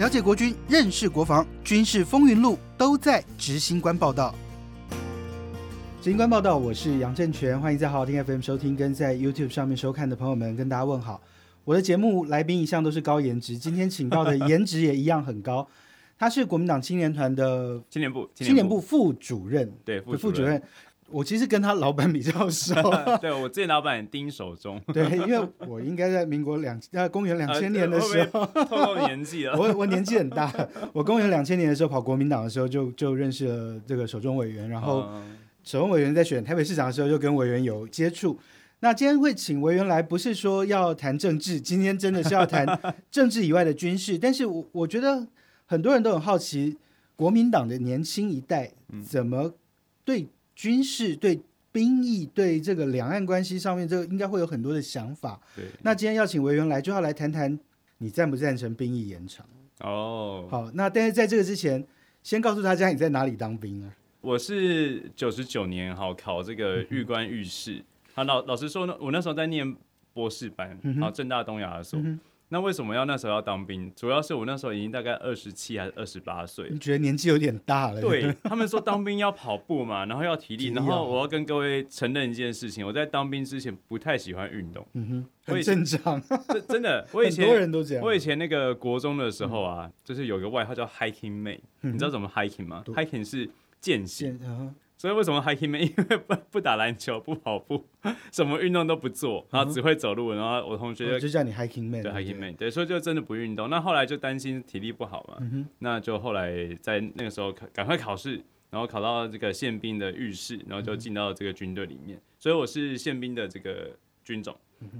了解国军，认识国防，军事风云录都在执行官报道。执行官报道，我是杨正全，欢迎在好好听 FM 收听，跟在 YouTube 上面收看的朋友们跟大家问好。我的节目来宾一向都是高颜值，今天请到的颜值也一样很高。他是国民党青年团的青年部青年部副主任，对副主任。我其实跟他老板比较熟，对我自己老板丁守中，对，因为我应该在民国两呃公元两千年的时候，透露年纪了，我我年纪很大，我公元两千年的时候跑国民党的时候就就认识了这个守中委员，然后守中委员在选台北市长的时候就跟委员有接触。那今天会请委员来，不是说要谈政治，今天真的是要谈政治以外的军事。但是我我觉得很多人都很好奇，国民党的年轻一代怎么对。军事对兵役对这个两岸关系上面，这个应该会有很多的想法。对，那今天要请委员来，就要来谈谈你赞不赞成兵役延长？哦，好，那但是在这个之前，先告诉大家你在哪里当兵啊？我是九十九年哈考这个预官预士。好，老老实说呢，我那时候在念博士班，好，正大东亚所。那为什么要那时候要当兵？主要是我那时候已经大概二十七还是二十八岁，你觉得年纪有点大了？对 他们说当兵要跑步嘛，然后要体力，然后我要跟各位承认一件事情，我在当兵之前不太喜欢运动。嗯哼，很正常，真真的，我以前很多人都这样。我以前那个国中的时候啊，就是有个外号叫 hiking 妹，你知道怎么 hiking 吗？hiking 是健行。所以为什么 hiking man 因为不不打篮球，不跑步，什么运动都不做，然后只会走路。然后我同学就叫你 hiking man，对 hiking man，对，所以就真的不运动。那后来就担心体力不好嘛，那就后来在那个时候赶快考试，然后考到这个宪兵的浴室，然后就进到这个军队里面。所以我是宪兵的这个军种，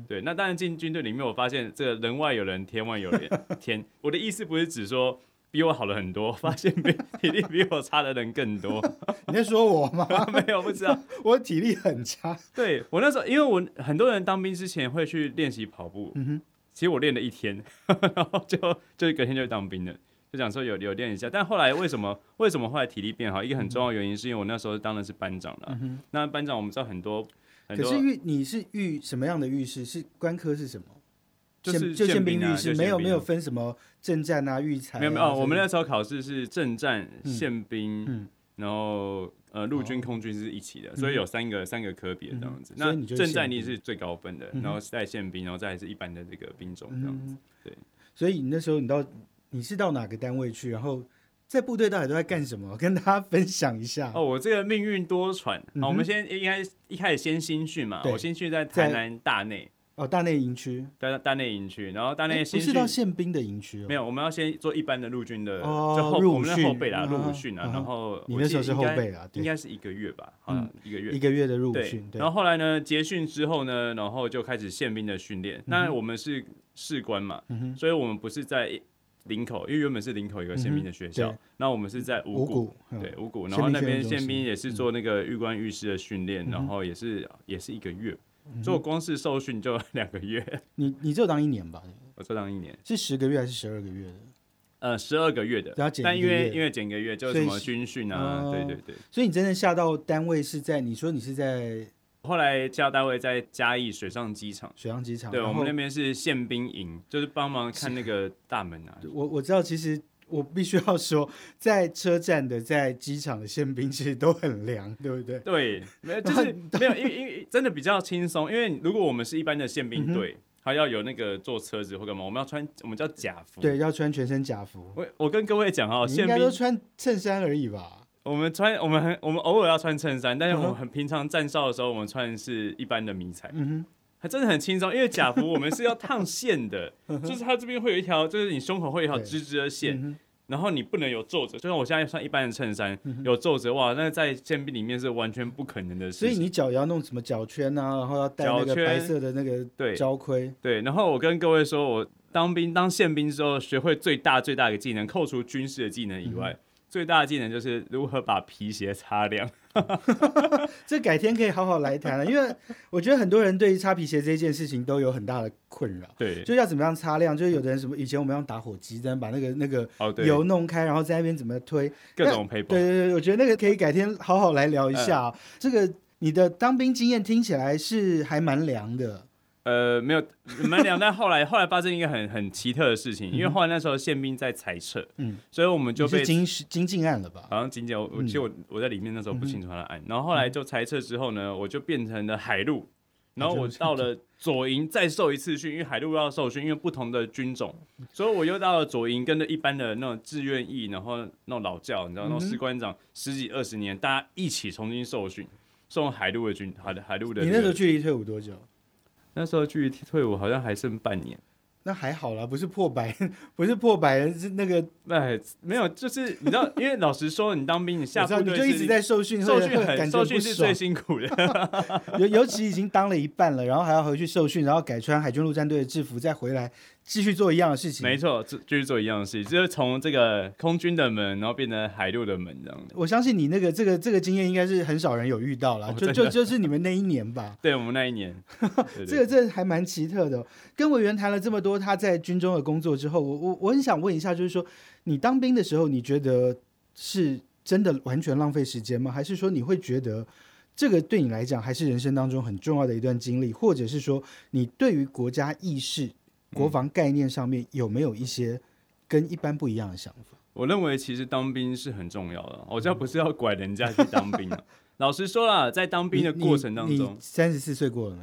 对。那当然进军队里面，我发现这个人外有人，天外有人。天，我的意思不是指说。比我好了很多，发现比体力比我差的人更多。你在说我吗？没有，不知道。我体力很差。对我那时候，因为我很多人当兵之前会去练习跑步。嗯哼。其实我练了一天，然后就就隔天就当兵了，就讲说有有练一下。但后来为什么为什么后来体力变好？一个很重要原因是因为我那时候当的是班长了。那班长我们知道很多。可是遇你是遇什么样的遇事？是官科是什么？就是就宪兵律师，没有没有分什么政战啊、预裁。没有没有，我们那时候考试是政战、宪兵，然后呃陆军、空军是一起的，所以有三个三个科别这样子。那政战力是最高分的，然后带宪兵，然后再是一般的这个兵种这样子。对，所以你那时候你到你是到哪个单位去？然后在部队到底都在干什么？跟大家分享一下。哦，我这个命运多舛。好，我们先应该一开始先新训嘛。我新训在台南大内。哦，大内营区，大大内营区，然后大内不是到宪兵的营区哦，没有，我们要先做一般的陆军的，就后我们的后备啦，入伍训啊，然后你那时候是后备啊，应该是一个月吧，嗯，一个月，一个月的入伍训，然后后来呢，结训之后呢，然后就开始宪兵的训练。那我们是士官嘛，所以我们不是在林口，因为原本是林口一个宪兵的学校，那我们是在五谷，对五谷，然后那边宪兵也是做那个预官御师的训练，然后也是也是一个月。做光是受训就两个月，你你就当一年吧？我就当一年，是十个月还是十二个月的？呃，十二个月的，但因为因为减个月，就什么军训啊，对对对。所以你真的下到单位是在？你说你是在？后来下单位在嘉义水上机场，水上机场。对我们那边是宪兵营，就是帮忙看那个大门啊。我我知道，其实。我必须要说，在车站的、在机场的宪兵其实都很凉，对不对？对，没有，就是 没有，因为因为真的比较轻松。因为如果我们是一般的宪兵队，他要有那个坐车子或干嘛，我们要穿我们叫假服，对，要穿全身假服。我我跟各位讲哦，应该都穿衬衫而已吧？我们穿我们很我们偶尔要穿衬衫，但是我们很平常站哨的时候，我们穿的是一般的迷彩。嗯哼。还真的很轻松，因为假服我们是要烫线的，就是它这边会有一条，就是你胸口会有一条直直的线，然后你不能有皱褶，就像我现在穿一般的衬衫，有皱褶哇，那在宪兵里面是完全不可能的事。所以你脚要弄什么脚圈啊，然后要戴那个白色的那个对胶盔。对，然后我跟各位说，我当兵当宪兵之后，学会最大最大的技能，扣除军事的技能以外。最大的技能就是如何把皮鞋擦亮，这改天可以好好来谈了。因为我觉得很多人对于擦皮鞋这件事情都有很大的困扰。对，就要怎么样擦亮？就是有的人什么以前我们用打火机，这样把那个那个油弄开，然后在那边怎么推各种配对对对，我觉得那个可以改天好好来聊一下。这个你的当兵经验听起来是还蛮凉的，呃，没有蛮凉，但后来后来发生一个很很奇特的事情，因为后来那时候宪兵在裁撤，嗯，所以我们就被金金靖案了吧？好像金靖，我其实我我在里面那时候不清楚他的案，然后后来就裁撤之后呢，我就变成了海陆，然后我到了左营再受一次训，因为海陆要受训，因为不同的军种，所以我又到了左营，跟着一般的那种志愿役，然后那种老教，你知道那种士官长十几二十年，大家一起重新受训，送海陆的军海海陆的。你那时候距离退伍多久？那时候距离退伍好像还剩半年，那还好啦，不是破百，不是破百，是那个哎，没有，就是你知道，因为老实说，你当兵，你下部队就一直在受训，受训很受训是最辛苦的，尤尤其已经当了一半了，然后还要回去受训，然后改穿海军陆战队的制服再回来。继续做一样的事情，没错，继继续做一样的事情，就是从这个空军的门，然后变成海陆的门这样的。我相信你那个这个这个经验应该是很少人有遇到了，就就就是你们那一年吧。对我们那一年，这个这还蛮奇特的。跟委员谈了这么多他在军中的工作之后，我我我很想问一下，就是说你当兵的时候，你觉得是真的完全浪费时间吗？还是说你会觉得这个对你来讲还是人生当中很重要的一段经历，或者是说你对于国家意识？国防概念上面有没有一些跟一般不一样的想法？我认为其实当兵是很重要的。我这不是要拐人家去当兵啊。老实说啦，在当兵的过程当中，三十四岁过了没？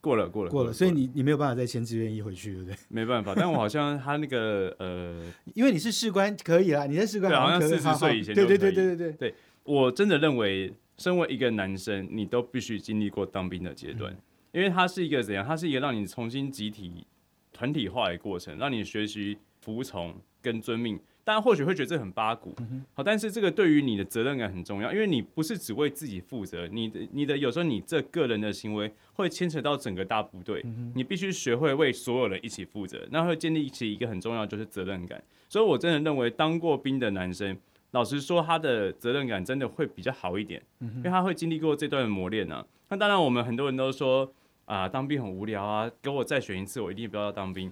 过了，过了，过了。所以你你没有办法再签志愿役回去，对不对？没办法。但我好像他那个呃，因为你是士官，可以啦。你在士官好像四十岁以前，对对对对对对对。我真的认为，身为一个男生，你都必须经历过当兵的阶段，因为它是一个怎样？它是一个让你重新集体。团体化的过程，让你学习服从跟遵命。大家或许会觉得这很八股，好，但是这个对于你的责任感很重要，因为你不是只为自己负责，你的你的有时候你这个人的行为会牵扯到整个大部队，你必须学会为所有人一起负责，那会建立起一个很重要就是责任感。所以我真的认为，当过兵的男生，老实说，他的责任感真的会比较好一点，因为他会经历过这段磨练呢。那当然，我们很多人都说。啊，当兵很无聊啊！给我再选一次，我一定不要当兵。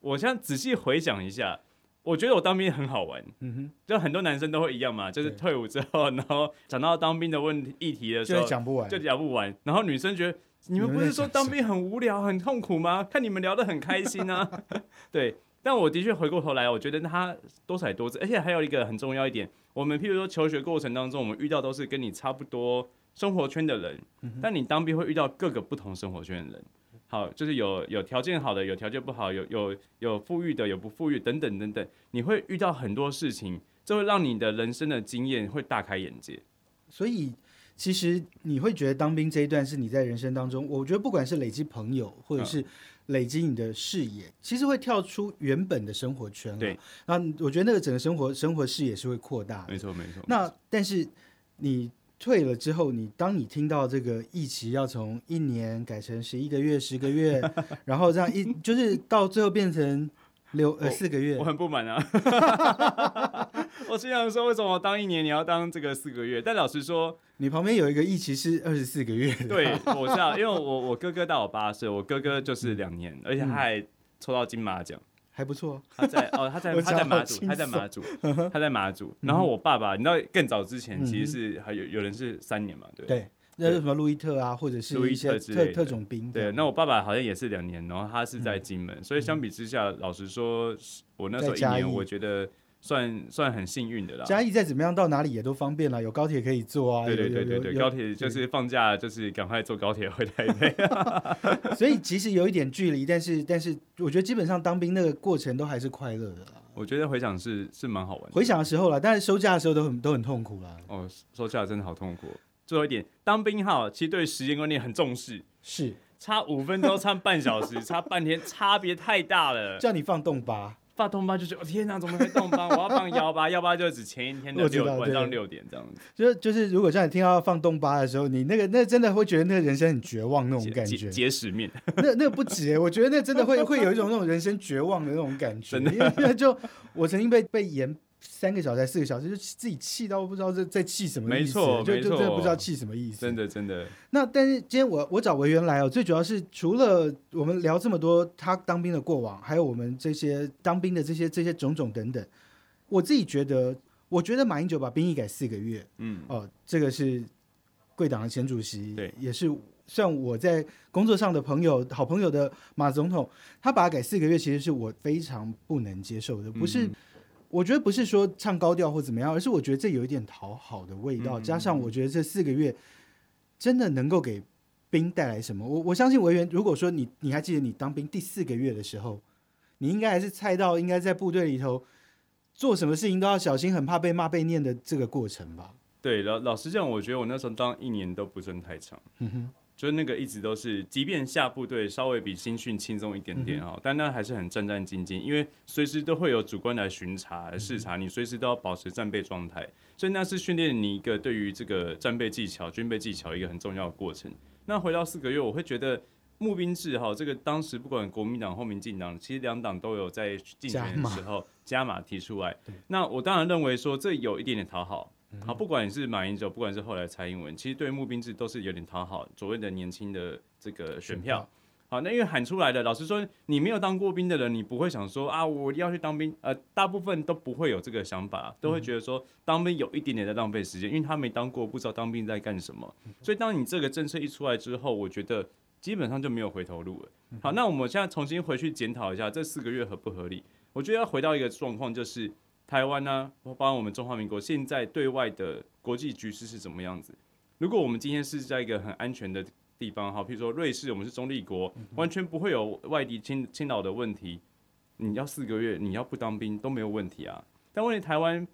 我现在仔细回想一下，我觉得我当兵很好玩。嗯哼，就很多男生都会一样嘛，就是退伍之后，然后讲到当兵的问题议题的时候，就讲不完，就讲不完。然后女生觉得，你们不是说当兵很无聊、很痛苦吗？看你们聊得很开心啊。对，但我的确回过头来，我觉得他多彩多姿，而且还有一个很重要一点，我们譬如说求学过程当中，我们遇到都是跟你差不多。生活圈的人，但你当兵会遇到各个不同生活圈的人，好，就是有有条件好的，有条件不好，有有有富裕的，有不富裕等等等等，你会遇到很多事情，这会让你的人生的经验会大开眼界。所以，其实你会觉得当兵这一段是你在人生当中，我觉得不管是累积朋友，或者是累积你的视野，其实会跳出原本的生活圈。对，那我觉得那个整个生活生活视野是会扩大。没错，没错。那但是你。退了之后，你当你听到这个疫期要从一年改成十一个月、十个月，然后这样一就是到最后变成六呃四个月，我很不满啊！我经常说，为什么当一年你要当这个四个月？但老实说，你旁边有一个疫期是二十四个月。对，我知道，因为我我哥哥大我八岁，我哥哥就是两年，而且他还抽到金马奖。还不错，他在哦，他在 他在马祖，他在马祖，他在马祖。然后我爸爸，你知道更早之前其实是还有有人是三年嘛，对。对，那是什么路易特啊，或者是路易特特特种兵。对，那我爸爸好像也是两年，然后他是在金门，所以相比之下，老实说，我那时候一年，我觉得。算算很幸运的啦。嘉义再怎么样到哪里也都方便啦，有高铁可以坐啊。对对对对对，高铁就是放假就是赶快坐高铁回台北。所以其实有一点距离，但是但是我觉得基本上当兵那个过程都还是快乐的啦。我觉得回想是是蛮好玩的。回想的时候啦，但是收假的时候都很都很痛苦啦。哦，收假真的好痛苦。最后一点，当兵哈，其实对时间观念很重视。是，差五分钟，差半小时，差半天，差别太大了。叫你放洞吧。放东八就是哦天哪，怎么会洞八？我要放幺八，幺八就指前一天的六晚上六点这样子。就是就是，如果像你听到放东八的时候，你那个那真的会觉得那个人生很绝望那种感觉。结石面，那那不止，我觉得那真的会 会有一种那种人生绝望的那种感觉。因为就我曾经被被严。三个小时、四个小时，就自己气到不知道在在气什么意思，就就真的不知道气什么意思。真的真的。那但是今天我我找维园来哦，最主要是除了我们聊这么多他当兵的过往，还有我们这些当兵的这些这些种种等等，我自己觉得，我觉得马英九把兵役改四个月，嗯，哦，这个是贵党的前主席，对，也是像我在工作上的朋友、好朋友的马总统，他把它改四个月，其实是我非常不能接受的。不是，我觉得不是说唱高调或怎么样，而是我觉得这有一点讨好的味道。加上我觉得这四个月真的能够给兵带来什么？我我相信委员，如果说你你还记得你当兵第四个月的时候，你应该还是猜到，应该在部队里头做什么事情都要小心，很怕被骂被念的这个过程吧。对，老老实讲，我觉得我那时候当一年都不算太长，就是那个一直都是，即便下部队稍微比新训轻松一点点哦，但那还是很战战兢兢，因为随时都会有主官来巡查、来视察，你随时都要保持战备状态，所以那是训练你一个对于这个战备技巧、军备技巧一个很重要的过程。那回到四个月，我会觉得募兵制哈，这个当时不管国民党或民进党，其实两党都有在竞选的时候加码提出来。那我当然认为说这有一点点讨好。好，不管是马英九，不管是后来蔡英文，其实对募兵制都是有点讨好所谓的年轻的这个选票。好，那因为喊出来的，老实说，你没有当过兵的人，你不会想说啊，我要去当兵。呃，大部分都不会有这个想法，都会觉得说当兵有一点点在浪费时间，因为他没当过，不知道当兵在干什么。所以，当你这个政策一出来之后，我觉得基本上就没有回头路了。好，那我们现在重新回去检讨一下这四个月合不合理？我觉得要回到一个状况，就是。台湾呢，包括我们中华民国现在对外的国际局势是怎么样子？如果我们今天是在一个很安全的地方，好，譬如说瑞士，我们是中立国，完全不会有外敌侵侵扰的问题。你要四个月，你要不当兵都没有问题啊。但问题台湾。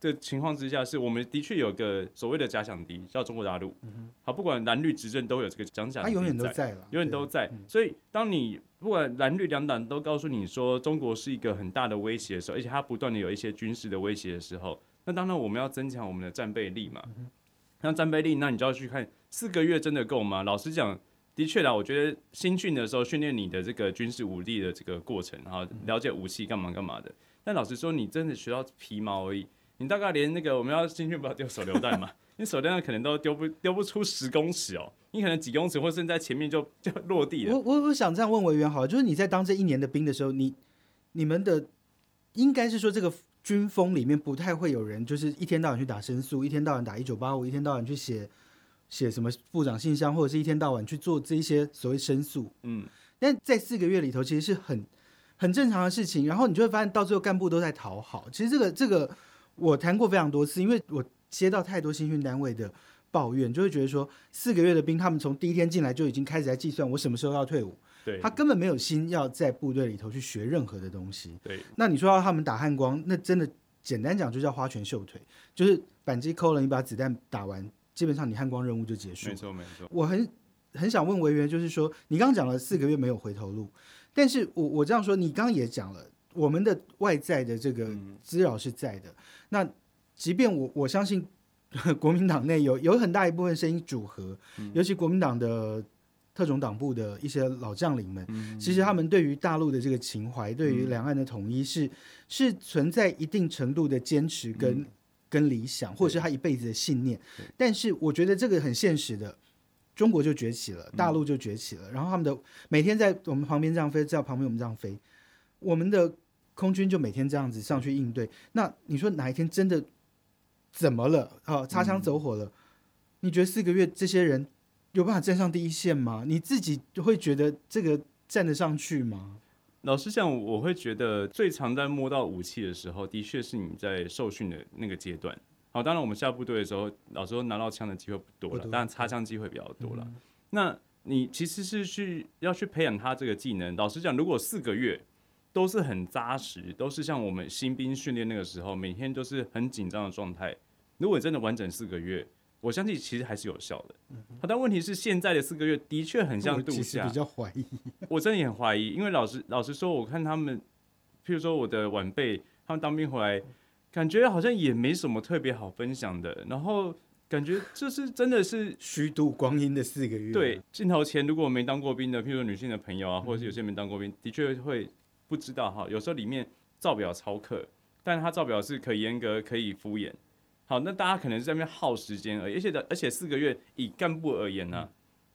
的情况之下，是我们的确有个所谓的假想敌，叫中国大陆。好，不管蓝绿执政都有这个假想敌，他永远都在了，永远都在。所以，当你不管蓝绿两党都告诉你说中国是一个很大的威胁的时候，而且它不断的有一些军事的威胁的时候，那当然我们要增强我们的战备力嘛。那战备力，那你就要去看四个月真的够吗？老实讲，的确啦，我觉得新训的时候训练你的这个军事武力的这个过程，然后了解武器干嘛干嘛的。但老实说，你真的学到皮毛而已。你大概连那个我们要进去不要丢手榴弹嘛？你手榴弹可能都丢不丢不出十公尺哦，你可能几公尺或者在前面就就落地了。我我我想这样问委员好了，就是你在当这一年的兵的时候，你你们的应该是说这个军风里面不太会有人，就是一天到晚去打申诉，一天到晚打一九八五，一天到晚去写写什么部长信箱，或者是一天到晚去做这一些所谓申诉。嗯，但在四个月里头，其实是很很正常的事情。然后你就会发现，到最后干部都在讨好。其实这个这个。我谈过非常多次，因为我接到太多新训单位的抱怨，就会觉得说四个月的兵，他们从第一天进来就已经开始在计算我什么时候要退伍。对，他根本没有心要在部队里头去学任何的东西。对，那你说要他们打汉光，那真的简单讲就叫花拳绣腿，就是扳机扣了，你把子弹打完，基本上你汉光任务就结束。没错没错。我很很想问维员，就是说你刚刚讲了四个月没有回头路，但是我我这样说，你刚刚也讲了。我们的外在的这个滋扰是在的，那即便我我相信 国民党内有有很大一部分声音组合，尤其国民党的特种党部的一些老将领们，其实他们对于大陆的这个情怀，对于两岸的统一是是存在一定程度的坚持跟跟理想，或者是他一辈子的信念。但是我觉得这个很现实的，中国就崛起了，大陆就崛起了，然后他们的每天在我们旁边这样飞，在旁边我们这样飞，我们的。空军就每天这样子上去应对，那你说哪一天真的怎么了？啊，擦枪走火了？你觉得四个月这些人有办法站上第一线吗？你自己会觉得这个站得上去吗？老实讲，我会觉得最常在摸到武器的时候，的确是你在受训的那个阶段。好，当然我们下部队的时候，老实说拿到枪的机会不多了，当然擦枪机会比较多了。那你其实是去要去培养他这个技能。老实讲，如果四个月。都是很扎实，都是像我们新兵训练那个时候，每天都是很紧张的状态。如果真的完整四个月，我相信其实还是有效的。好，但问题是现在的四个月的确很像度假，比较怀疑。我真的也很怀疑，因为老实老实说，我看他们，譬如说我的晚辈，他们当兵回来，感觉好像也没什么特别好分享的。然后感觉这是真的是虚度光阴的四个月。对，镜头前如果没当过兵的，譬如说女性的朋友啊，或者是有些没当过兵，的确会。不知道哈，有时候里面造表超课，但是他造表是可以严格可以敷衍。好，那大家可能是在那边耗时间而已，而且的而且四个月以干部而言呢，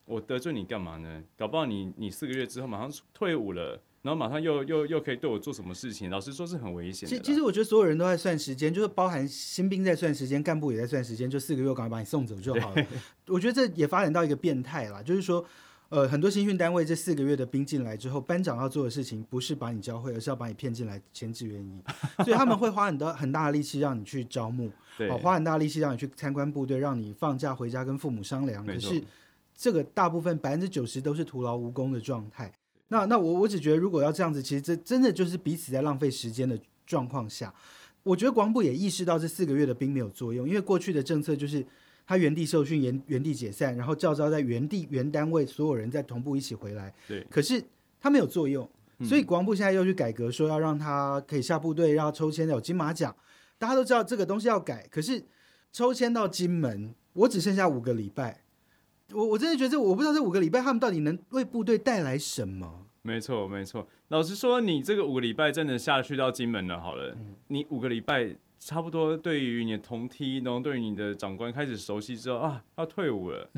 我得罪你干嘛呢？搞不好你你四个月之后马上退伍了，然后马上又又又可以对我做什么事情？老实说是很危险的。其其实我觉得所有人都在算时间，就是包含新兵在算时间，干部也在算时间，就四个月赶快把你送走就好了。我觉得这也发展到一个变态了，就是说。呃，很多新训单位这四个月的兵进来之后，班长要做的事情不是把你教会，而是要把你骗进来签志愿役，所以他们会花很多很大的力气让你去招募，好花很大力气让你去参观部队，让你放假回家跟父母商量。可是这个大部分百分之九十都是徒劳无功的状态。那那我我只觉得，如果要这样子，其实这真的就是彼此在浪费时间的状况下，我觉得国防部也意识到这四个月的兵没有作用，因为过去的政策就是。他原地受训，原原地解散，然后教招在原地原单位，所有人再同步一起回来。对，可是他没有作用，所以国防部现在又去改革，说要让他可以下部队，要抽签有金马奖。大家都知道这个东西要改，可是抽签到金门，我只剩下五个礼拜。我我真的觉得，我不知道这五个礼拜他们到底能为部队带来什么。没错，没错。老实说，你这个五个礼拜真的下去到金门了，好了，你五个礼拜。差不多，对于你的同梯，然后对于你的长官开始熟悉之后啊，要退伍了，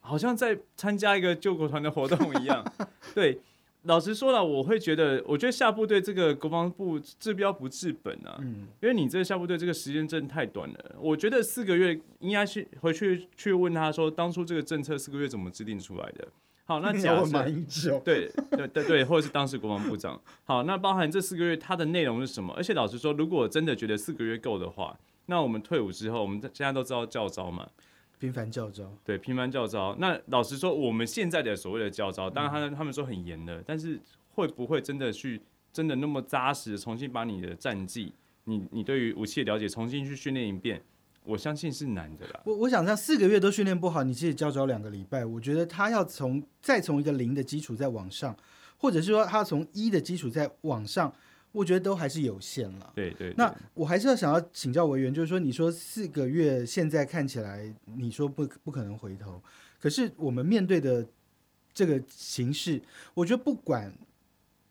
好像在参加一个救国团的活动一样。对，老实说了，我会觉得，我觉得下部队这个国防部治标不治本啊，嗯，因为你这个下部队这个时间真的太短了。我觉得四个月应该去回去去问他说，当初这个政策四个月怎么制定出来的？好，那 假设对对对对，或者是当时国防部长。好，那包含这四个月它的内容是什么？而且老实说，如果真的觉得四个月够的话，那我们退伍之后，我们现在都知道教招嘛，频繁教招。对，频繁教招。那老实说，我们现在的所谓的教招，当然他他们说很严的，但是会不会真的去真的那么扎实，重新把你的战绩，你你对于武器的了解，重新去训练一遍？我相信是难的啦。我我想这样四个月都训练不好，你自己教招两个礼拜，我觉得他要从再从一个零的基础再往上，或者是说他从一的基础再往上，我觉得都还是有限了。对对。那我还是要想要请教委员，就是说，你说四个月现在看起来，你说不不可能回头，可是我们面对的这个形势，我觉得不管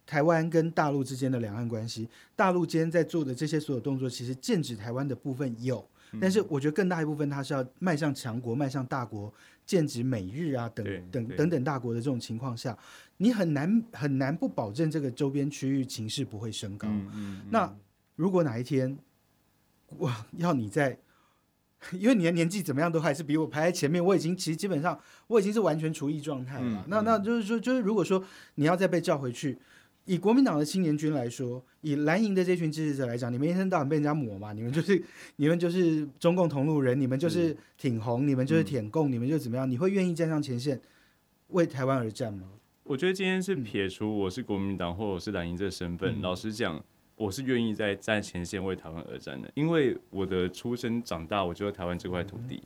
台湾跟大陆之间的两岸关系，大陆今天在做的这些所有动作，其实剑指台湾的部分有。但是我觉得更大一部分，它是要迈向强国、迈向大国，剑指美日啊等等等等大国的这种情况下，你很难很难不保证这个周边区域情势不会升高。那如果哪一天我要你在，因为你的年纪怎么样都还是比我排在前面，我已经其实基本上我已经是完全厨役状态了。那那就是说，就是如果说你要再被叫回去。以国民党的青年军来说，以蓝营的这群支持者来讲，你们一天到晚被人家抹嘛，你们就是你们就是中共同路人，你们就是挺红，你们就是舔共，你们就怎么样？你会愿意站上前线为台湾而战吗？我觉得今天是撇除我是国民党或者是蓝营这身份，老实讲，我是愿意在站前线为台湾而战的，因为我的出生长大，我就在台湾这块土地。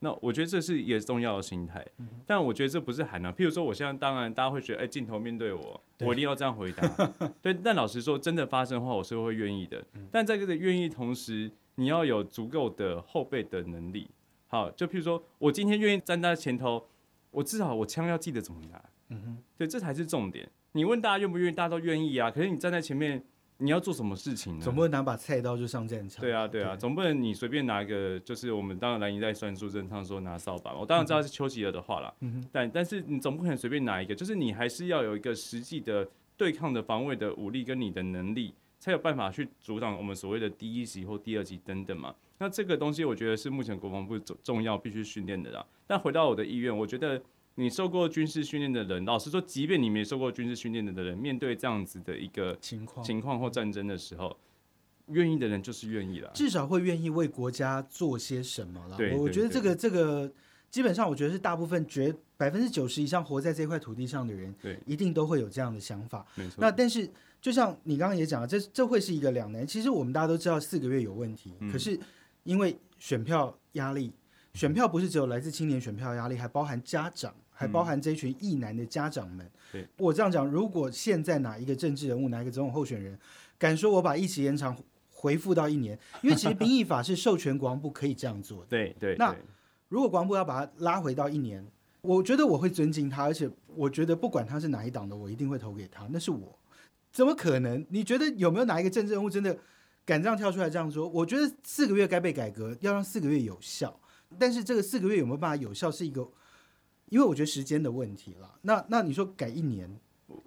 那我觉得这是一个重要的心态，但我觉得这不是喊啊。譬如说，我现在当然大家会觉得，哎，镜头面对我，我一定要这样回答。对，但老实说，真的发生的话，我是会愿意的。但在这个愿意同时，你要有足够的后备的能力。好，就譬如说我今天愿意站在前头，我至少我枪要记得怎么拿。嗯哼，对，这才是重点。你问大家愿不愿意，大家都愿意啊。可是你站在前面。你要做什么事情呢？总不能拿把菜刀就上战场。对啊，对啊，总不能你随便拿一个，就是我们当然蓝营在算数正唱说拿扫把，我当然知道是丘吉尔的话啦。嗯但但是你总不可能随便拿一个，就是你还是要有一个实际的对抗的防卫的武力跟你的能力，才有办法去阻挡我们所谓的第一级或第二级等等嘛。那这个东西我觉得是目前国防部重重要必须训练的啦。但回到我的意愿，我觉得。你受过军事训练的人，老实说，即便你没受过军事训练的人，面对这样子的一个情况、情况或战争的时候，愿意的人就是愿意了，至少会愿意为国家做些什么了。对，我觉得这个这个基本上，我觉得是大部分绝百分之九十以上活在这块土地上的人，对，一定都会有这样的想法。没错。那但是，就像你刚刚也讲了，这这会是一个两难。其实我们大家都知道四个月有问题，可是因为选票压力，选票不是只有来自青年选票压力，还包含家长。还包含这群异男的家长们。对我这样讲，如果现在哪一个政治人物，哪一个总统候选人，敢说我把疫情延长回复到一年，因为其实 兵役法是授权国防部可以这样做的。对对。那如果国防部要把它拉回到一年，我觉得我会尊敬他，而且我觉得不管他是哪一党的，我一定会投给他。那是我，怎么可能？你觉得有没有哪一个政治人物真的敢这样跳出来这样说？我觉得四个月该被改革，要让四个月有效。但是这个四个月有没有办法有效，是一个。因为我觉得时间的问题了，那那你说改一年，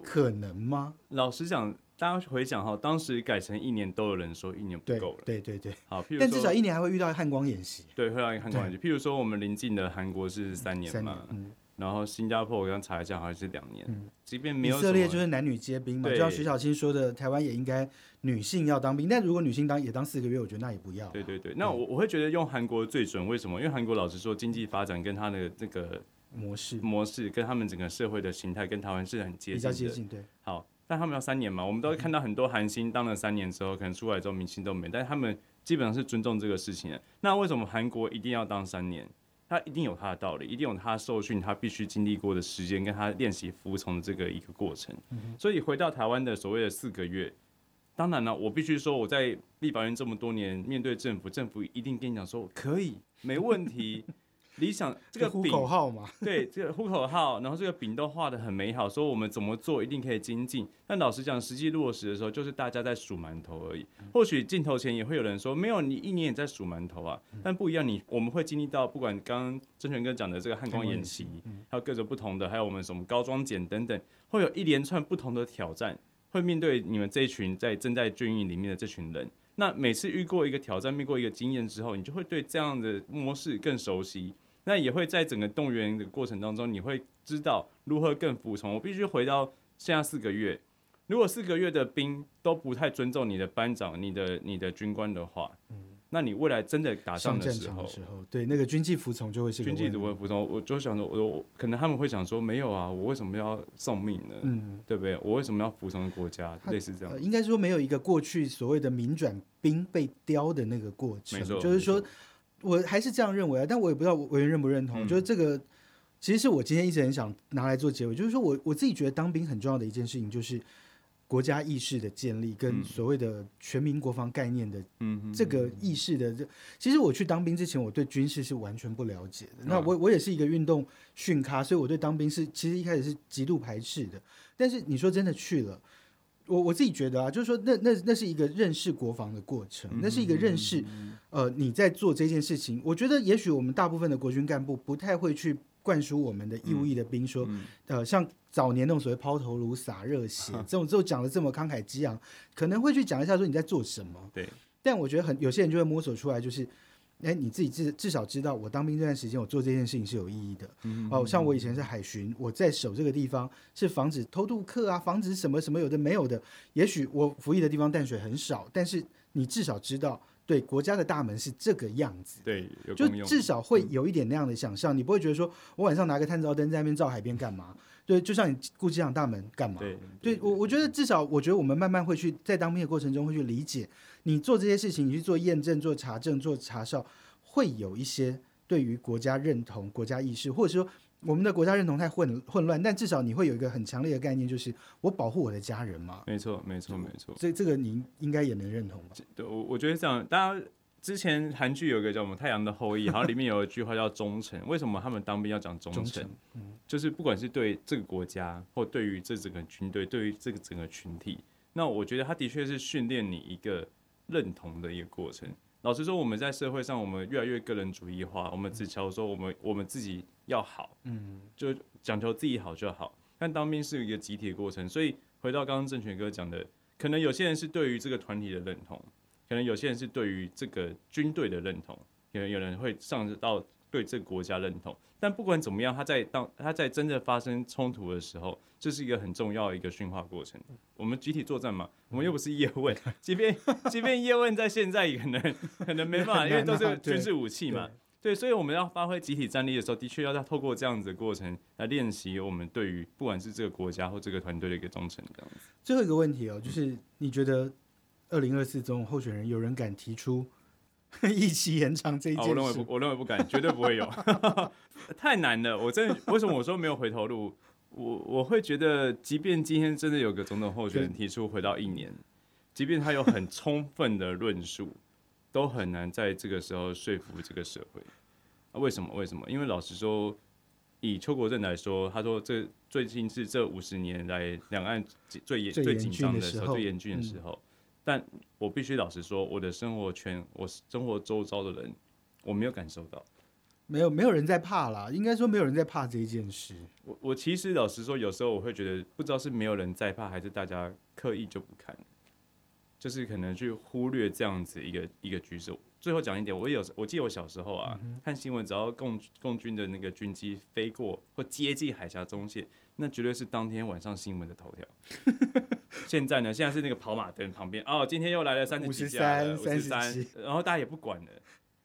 可能吗？老实讲，大家回想哈，当时改成一年，都有人说一年不对够了。对对对，好，譬如但至少一年还会遇到汉光演习，对会让你看过去。譬如说我们邻近的韩国是三年三年嘛，，嗯，然后新加坡我刚查一下好像是两年，嗯即便没以色列就是男女皆兵嘛，就像徐小青说的，台湾也应该女性要当兵，但如果女性当也当四个月，我觉得那也不要。对对对，那我我会觉得用韩国最准，为什么？因为韩国老实说，经济发展跟它的这个模式模式，跟他们整个社会的形态跟台湾是很接近的。较接近，对，好，但他们要三年嘛，我们都会看到很多韩星当了三年之后，可能出来之后明星都没，但是他们基本上是尊重这个事情的。那为什么韩国一定要当三年？他一定有他的道理，一定有他受训，他必须经历过的时间，跟他练习服从的这个一个过程。所以回到台湾的所谓的四个月，当然了，我必须说我在立法院这么多年，面对政府，政府一定跟你讲说可以，没问题。理想这个呼饼口号嘛，对这个呼口号，然后这个饼都画的很美好，说我们怎么做一定可以精进。但老实讲，实际落实的时候，就是大家在数馒头而已。或许镜头前也会有人说，没有，你一年也在数馒头啊。但不一样，你我们会经历到，不管刚刚郑权哥讲的这个汉光演习，还有各种不同的，还有我们什么高装检等等，会有一连串不同的挑战，会面对你们这一群在正在军营里面的这群人。那每次遇过一个挑战，遇过一个经验之后，你就会对这样的模式更熟悉。那也会在整个动员的过程当中，你会知道如何更服从。我必须回到现在四个月，如果四个月的兵都不太尊重你的班长、你的你的军官的话，那你未来真的打仗的时候对那个军纪服从就会是军纪问题怎么服从？我就想着，我我可能他们会想说，没有啊，我为什么要送命呢？嗯，对不对？我为什么要服从国家？类似这样呃，。应该说没有一个过去所谓的民转兵被雕的那个过程没，错，就是说我还是这样认为啊，但我也不知道委员认不认同。嗯就是这个，其实是我今天一直很想拿来做结尾，就是说我我自己觉得当兵很重要的一件事情，就是国家意识的建立跟嗯所谓的全民国防概念的嗯嗯这个意识的这，其实我去当兵之前，我对军事是完全不了解的。那嗯我我也是一个运动训咖，所以我对当兵是其实一开始是极度排斥的。但是你说真的去了。我我自己觉得啊，就是说那那那是一个认识国防的过程，那是一个认识，呃，你在做这件事情。我觉得也许我们大部分的国军干部不太会去灌输我们的义务役的兵说，呃，像早年那种所谓抛头颅、洒热血这种，就讲的这么慷慨激昂，可能会去讲一下说你在做什么。对，但我觉得很有些人就会摸索出来，就是，哎，你自己至至少知道，我当兵这段时间我做这件事情是有意义的。哦，像我以前是海巡，我在守这个地方是防止偷渡客啊，防止什么什么有的没有的。也许我服役的地方淡水很少，但是你至少知道，对国家的大门是这个样子。对有就。至少会有一点那样的想象，你不会觉得说我晚上拿个探照灯在那边照海边干嘛？对，就像你顾机场大门干嘛？对对我，我觉得至少，我觉得我们慢慢会去在当兵的过程中会去理解，你做这些事情，你去做验证、做查证、做查哨，会有一些对于国家认同、国家意识，或者说我们的国家认同太混混乱，但至少你会有一个很强烈的概念，就是我保护我的家人嘛。没错，没错，没错。这这个你应该也能认同吧？对，我我觉得这样，大家之前韩剧有一个叫什么《太阳的后裔》，好像里面有一句话叫忠诚。为什么他们当兵要讲忠诚忠诚？就是不管是对这个国家，或对于这整个军队，对于这个整个群体，那我觉得他的确是训练你一个认同的一个过程。老实说，我们在社会上，我们越来越个人主义化，我们只求说我们我们自己要好，嗯，就讲求自己好就好。但当兵是一个集体的过程，所以回到刚刚郑权哥讲的，可能有些人是对于这个团体的认同，可能有些人是对于这个军队的认同，可能有人会上到对这个国家认同。但不管怎么样，他在当他在真正发生冲突的时候，这是一个很重要的一个驯化过程。我们集体作战嘛，我们又不是叶问，即便即便叶问在现在也可能 可能没办法，因为都是军事武器嘛。对，所以我们要发挥集体战力的时候，的确要透过这样子的过程来练习我们对于不管是这个国家或这个团队的一个忠诚，这样子。最后一个问题哦，就是你觉得二零二四中候选人有人敢提出一期延长这一啊，件事？我认为不，我认为不敢，绝对不会有，太难了。我真的为什么我说没有回头路？我我会觉得，即便今天真的有个总统候选人提出回到一年，即便他有很 充分的论述，都很难在这个时候说服这个社会。啊，为什么？为什么？因为老实说，以邱国正来说，他说这最近是这五十年来两岸最严最紧张的时候，峻的时候最严峻的时候。但我必须老实说，我的生活圈，我生活周遭的人，我没有感受到。没有没有人在怕啦，应该说没有人在怕这一件事。我我其实老实说，有时候我会觉得，不知道是没有人在怕，还是大家刻意就不看，就是可能去忽略这样子一个一个局势。最后讲一点，我有我记得我小时候啊，看新闻，只要共共军的那个军机飞过或接近海峡中线，那绝对是当天晚上新闻的头条。现在呢，现在是那个跑马灯旁边哦，今天又来了三十几架，五十三，然后大家也不管了。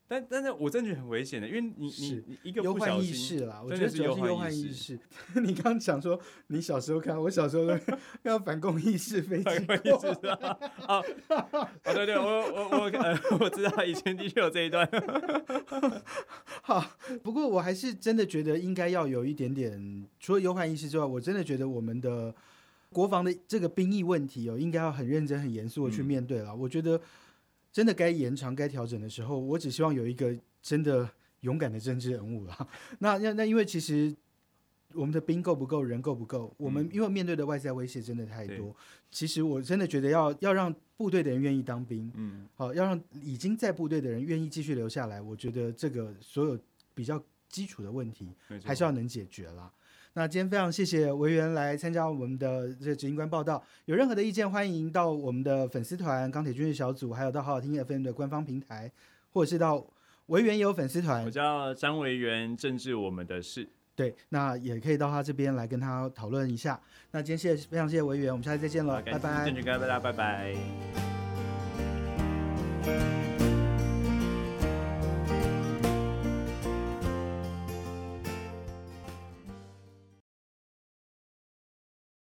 但但是我真的觉得很危险的，因为你你你一个忧患意识啦，我觉得主要是忧患意识。你刚刚讲说你小时候看，我小时候 要反共意识飞机，意识啊啊！对对，我我我呃，我知道以前的确有这一段。好，不过我还是真的觉得应该要有一点点，除了忧患意识之外，我真的觉得我们的国防的这个兵役问题哦，应该要很认真、很严肃的去面对了。我觉得。真的该延长、该调整的时候，我只希望有一个真的勇敢的政治人物 了。那那那，因为其实我们的兵够不够，人够不够，我们因为面对的外在威胁真的太多。其实我真的觉得要要让部队的人愿意当兵，嗯，好，要让已经在部队的人愿意继续留下来。我觉得这个所有比较基础的问题，还是要能解决了。那今天非常谢谢维园来参加我们的这个执行官报道。有任何的意见，欢迎到我们的粉丝团钢铁军事小组，还有到好好听 FM 的官方平台，或者是到维园有粉丝团。我叫张维园，政治我们的事。对，那也可以到他这边来跟他讨论一下。那今天谢谢，非常谢谢维园，我们下次再见了，拜拜。政治哥，大家拜拜。